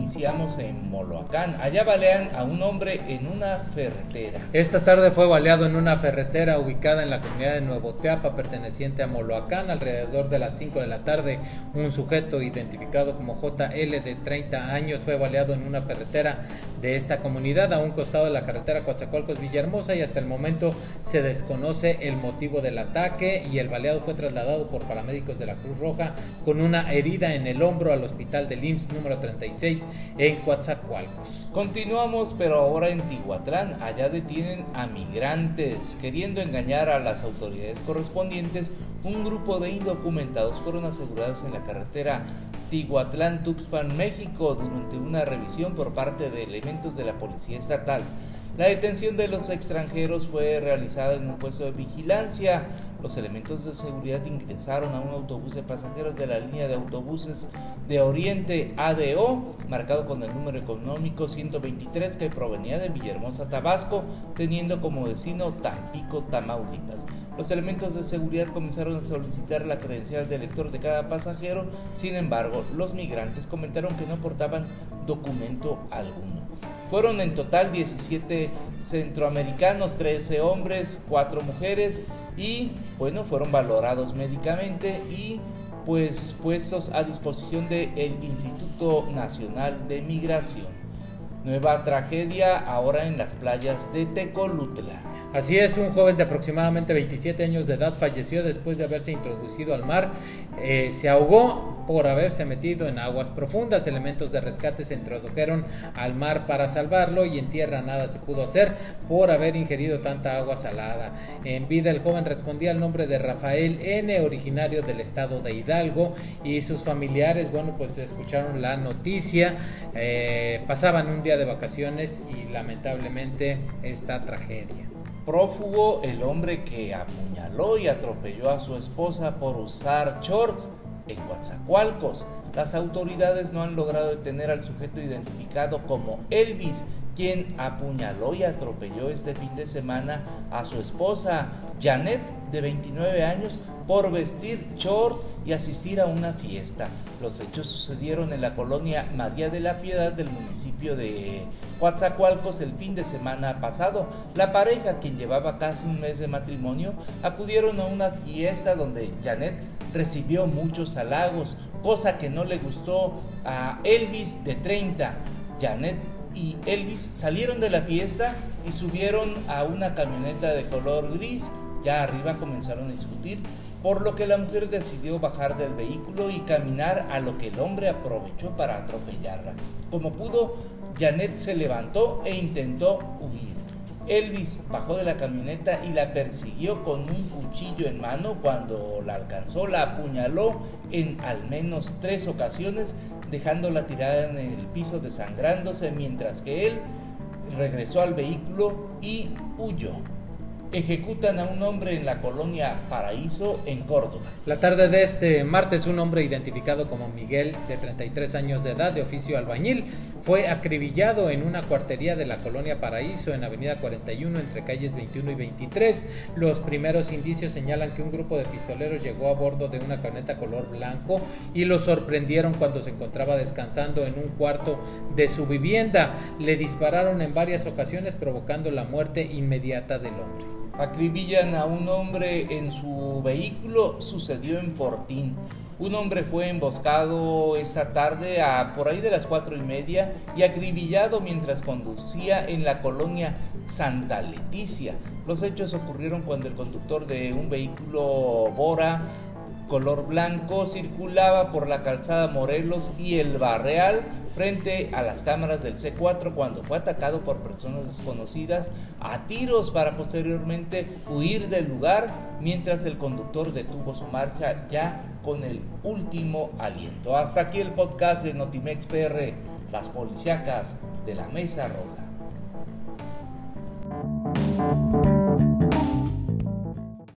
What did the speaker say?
iniciamos en Moloacán. Allá balean a un hombre en una ferretera. Esta tarde fue baleado en una ferretera ubicada en la comunidad de Nuevo Teapa, perteneciente a Moloacán. Alrededor de las 5 de la tarde, un sujeto identificado como JL de 30 años fue baleado en una ferretera de esta comunidad a un costado de la carretera Coatzacoalcos-Villahermosa y hasta el momento se desconoce el motivo del ataque y el baleado fue trasladado por paramédicos de la Cruz Roja con una herida en el hombro al hospital del IMSS número 36 en Coatzacoalcos. Continuamos, pero ahora en Tihuatlán. Allá detienen a migrantes. Queriendo engañar a las autoridades correspondientes, un grupo de indocumentados fueron asegurados en la carretera Tihuatlán, Tuxpan, México, durante una revisión por parte de elementos de la Policía Estatal. La detención de los extranjeros fue realizada en un puesto de vigilancia. Los elementos de seguridad ingresaron a un autobús de pasajeros de la línea de autobuses de Oriente ADO, marcado con el número económico 123 que provenía de Villahermosa, Tabasco, teniendo como destino Tampico, Tamaulipas. Los elementos de seguridad comenzaron a solicitar la credencial del lector de cada pasajero, sin embargo, los migrantes comentaron que no portaban documento alguno. Fueron en total 17 centroamericanos, 13 hombres, 4 mujeres y bueno, fueron valorados médicamente y pues puestos a disposición del Instituto Nacional de Migración. Nueva tragedia ahora en las playas de Tecolutla. Así es, un joven de aproximadamente 27 años de edad falleció después de haberse introducido al mar. Eh, se ahogó por haberse metido en aguas profundas. Elementos de rescate se introdujeron al mar para salvarlo y en tierra nada se pudo hacer por haber ingerido tanta agua salada. En vida el joven respondía al nombre de Rafael N, originario del estado de Hidalgo y sus familiares, bueno, pues escucharon la noticia, eh, pasaban un día de vacaciones y lamentablemente esta tragedia. Prófugo el hombre que apuñaló y atropelló a su esposa por usar shorts en Coatzacoalcos. Las autoridades no han logrado detener al sujeto identificado como Elvis, quien apuñaló y atropelló este fin de semana a su esposa Janet, de 29 años, por vestir short y asistir a una fiesta. Los hechos sucedieron en la colonia María de la Piedad del municipio de Coatzacoalcos el fin de semana pasado. La pareja, quien llevaba casi un mes de matrimonio, acudieron a una fiesta donde Janet recibió muchos halagos, cosa que no le gustó a Elvis de 30. Janet y Elvis salieron de la fiesta y subieron a una camioneta de color gris ya arriba comenzaron a discutir, por lo que la mujer decidió bajar del vehículo y caminar a lo que el hombre aprovechó para atropellarla. Como pudo, Janet se levantó e intentó huir. Elvis bajó de la camioneta y la persiguió con un cuchillo en mano. Cuando la alcanzó, la apuñaló en al menos tres ocasiones, dejándola tirada en el piso desangrándose, mientras que él regresó al vehículo y huyó ejecutan a un hombre en la colonia Paraíso, en Córdoba. La tarde de este martes, un hombre identificado como Miguel, de 33 años de edad, de oficio albañil, fue acribillado en una cuartería de la colonia Paraíso, en Avenida 41, entre calles 21 y 23. Los primeros indicios señalan que un grupo de pistoleros llegó a bordo de una camioneta color blanco y lo sorprendieron cuando se encontraba descansando en un cuarto de su vivienda. Le dispararon en varias ocasiones, provocando la muerte inmediata del hombre acribillan a un hombre en su vehículo, sucedió en Fortín. Un hombre fue emboscado esta tarde a por ahí de las cuatro y media y acribillado mientras conducía en la colonia Santa Leticia. Los hechos ocurrieron cuando el conductor de un vehículo Bora color blanco circulaba por la calzada Morelos y el Barreal frente a las cámaras del C4 cuando fue atacado por personas desconocidas a tiros para posteriormente huir del lugar mientras el conductor detuvo su marcha ya con el último aliento. Hasta aquí el podcast de Notimex PR, las policíacas de la Mesa Roja.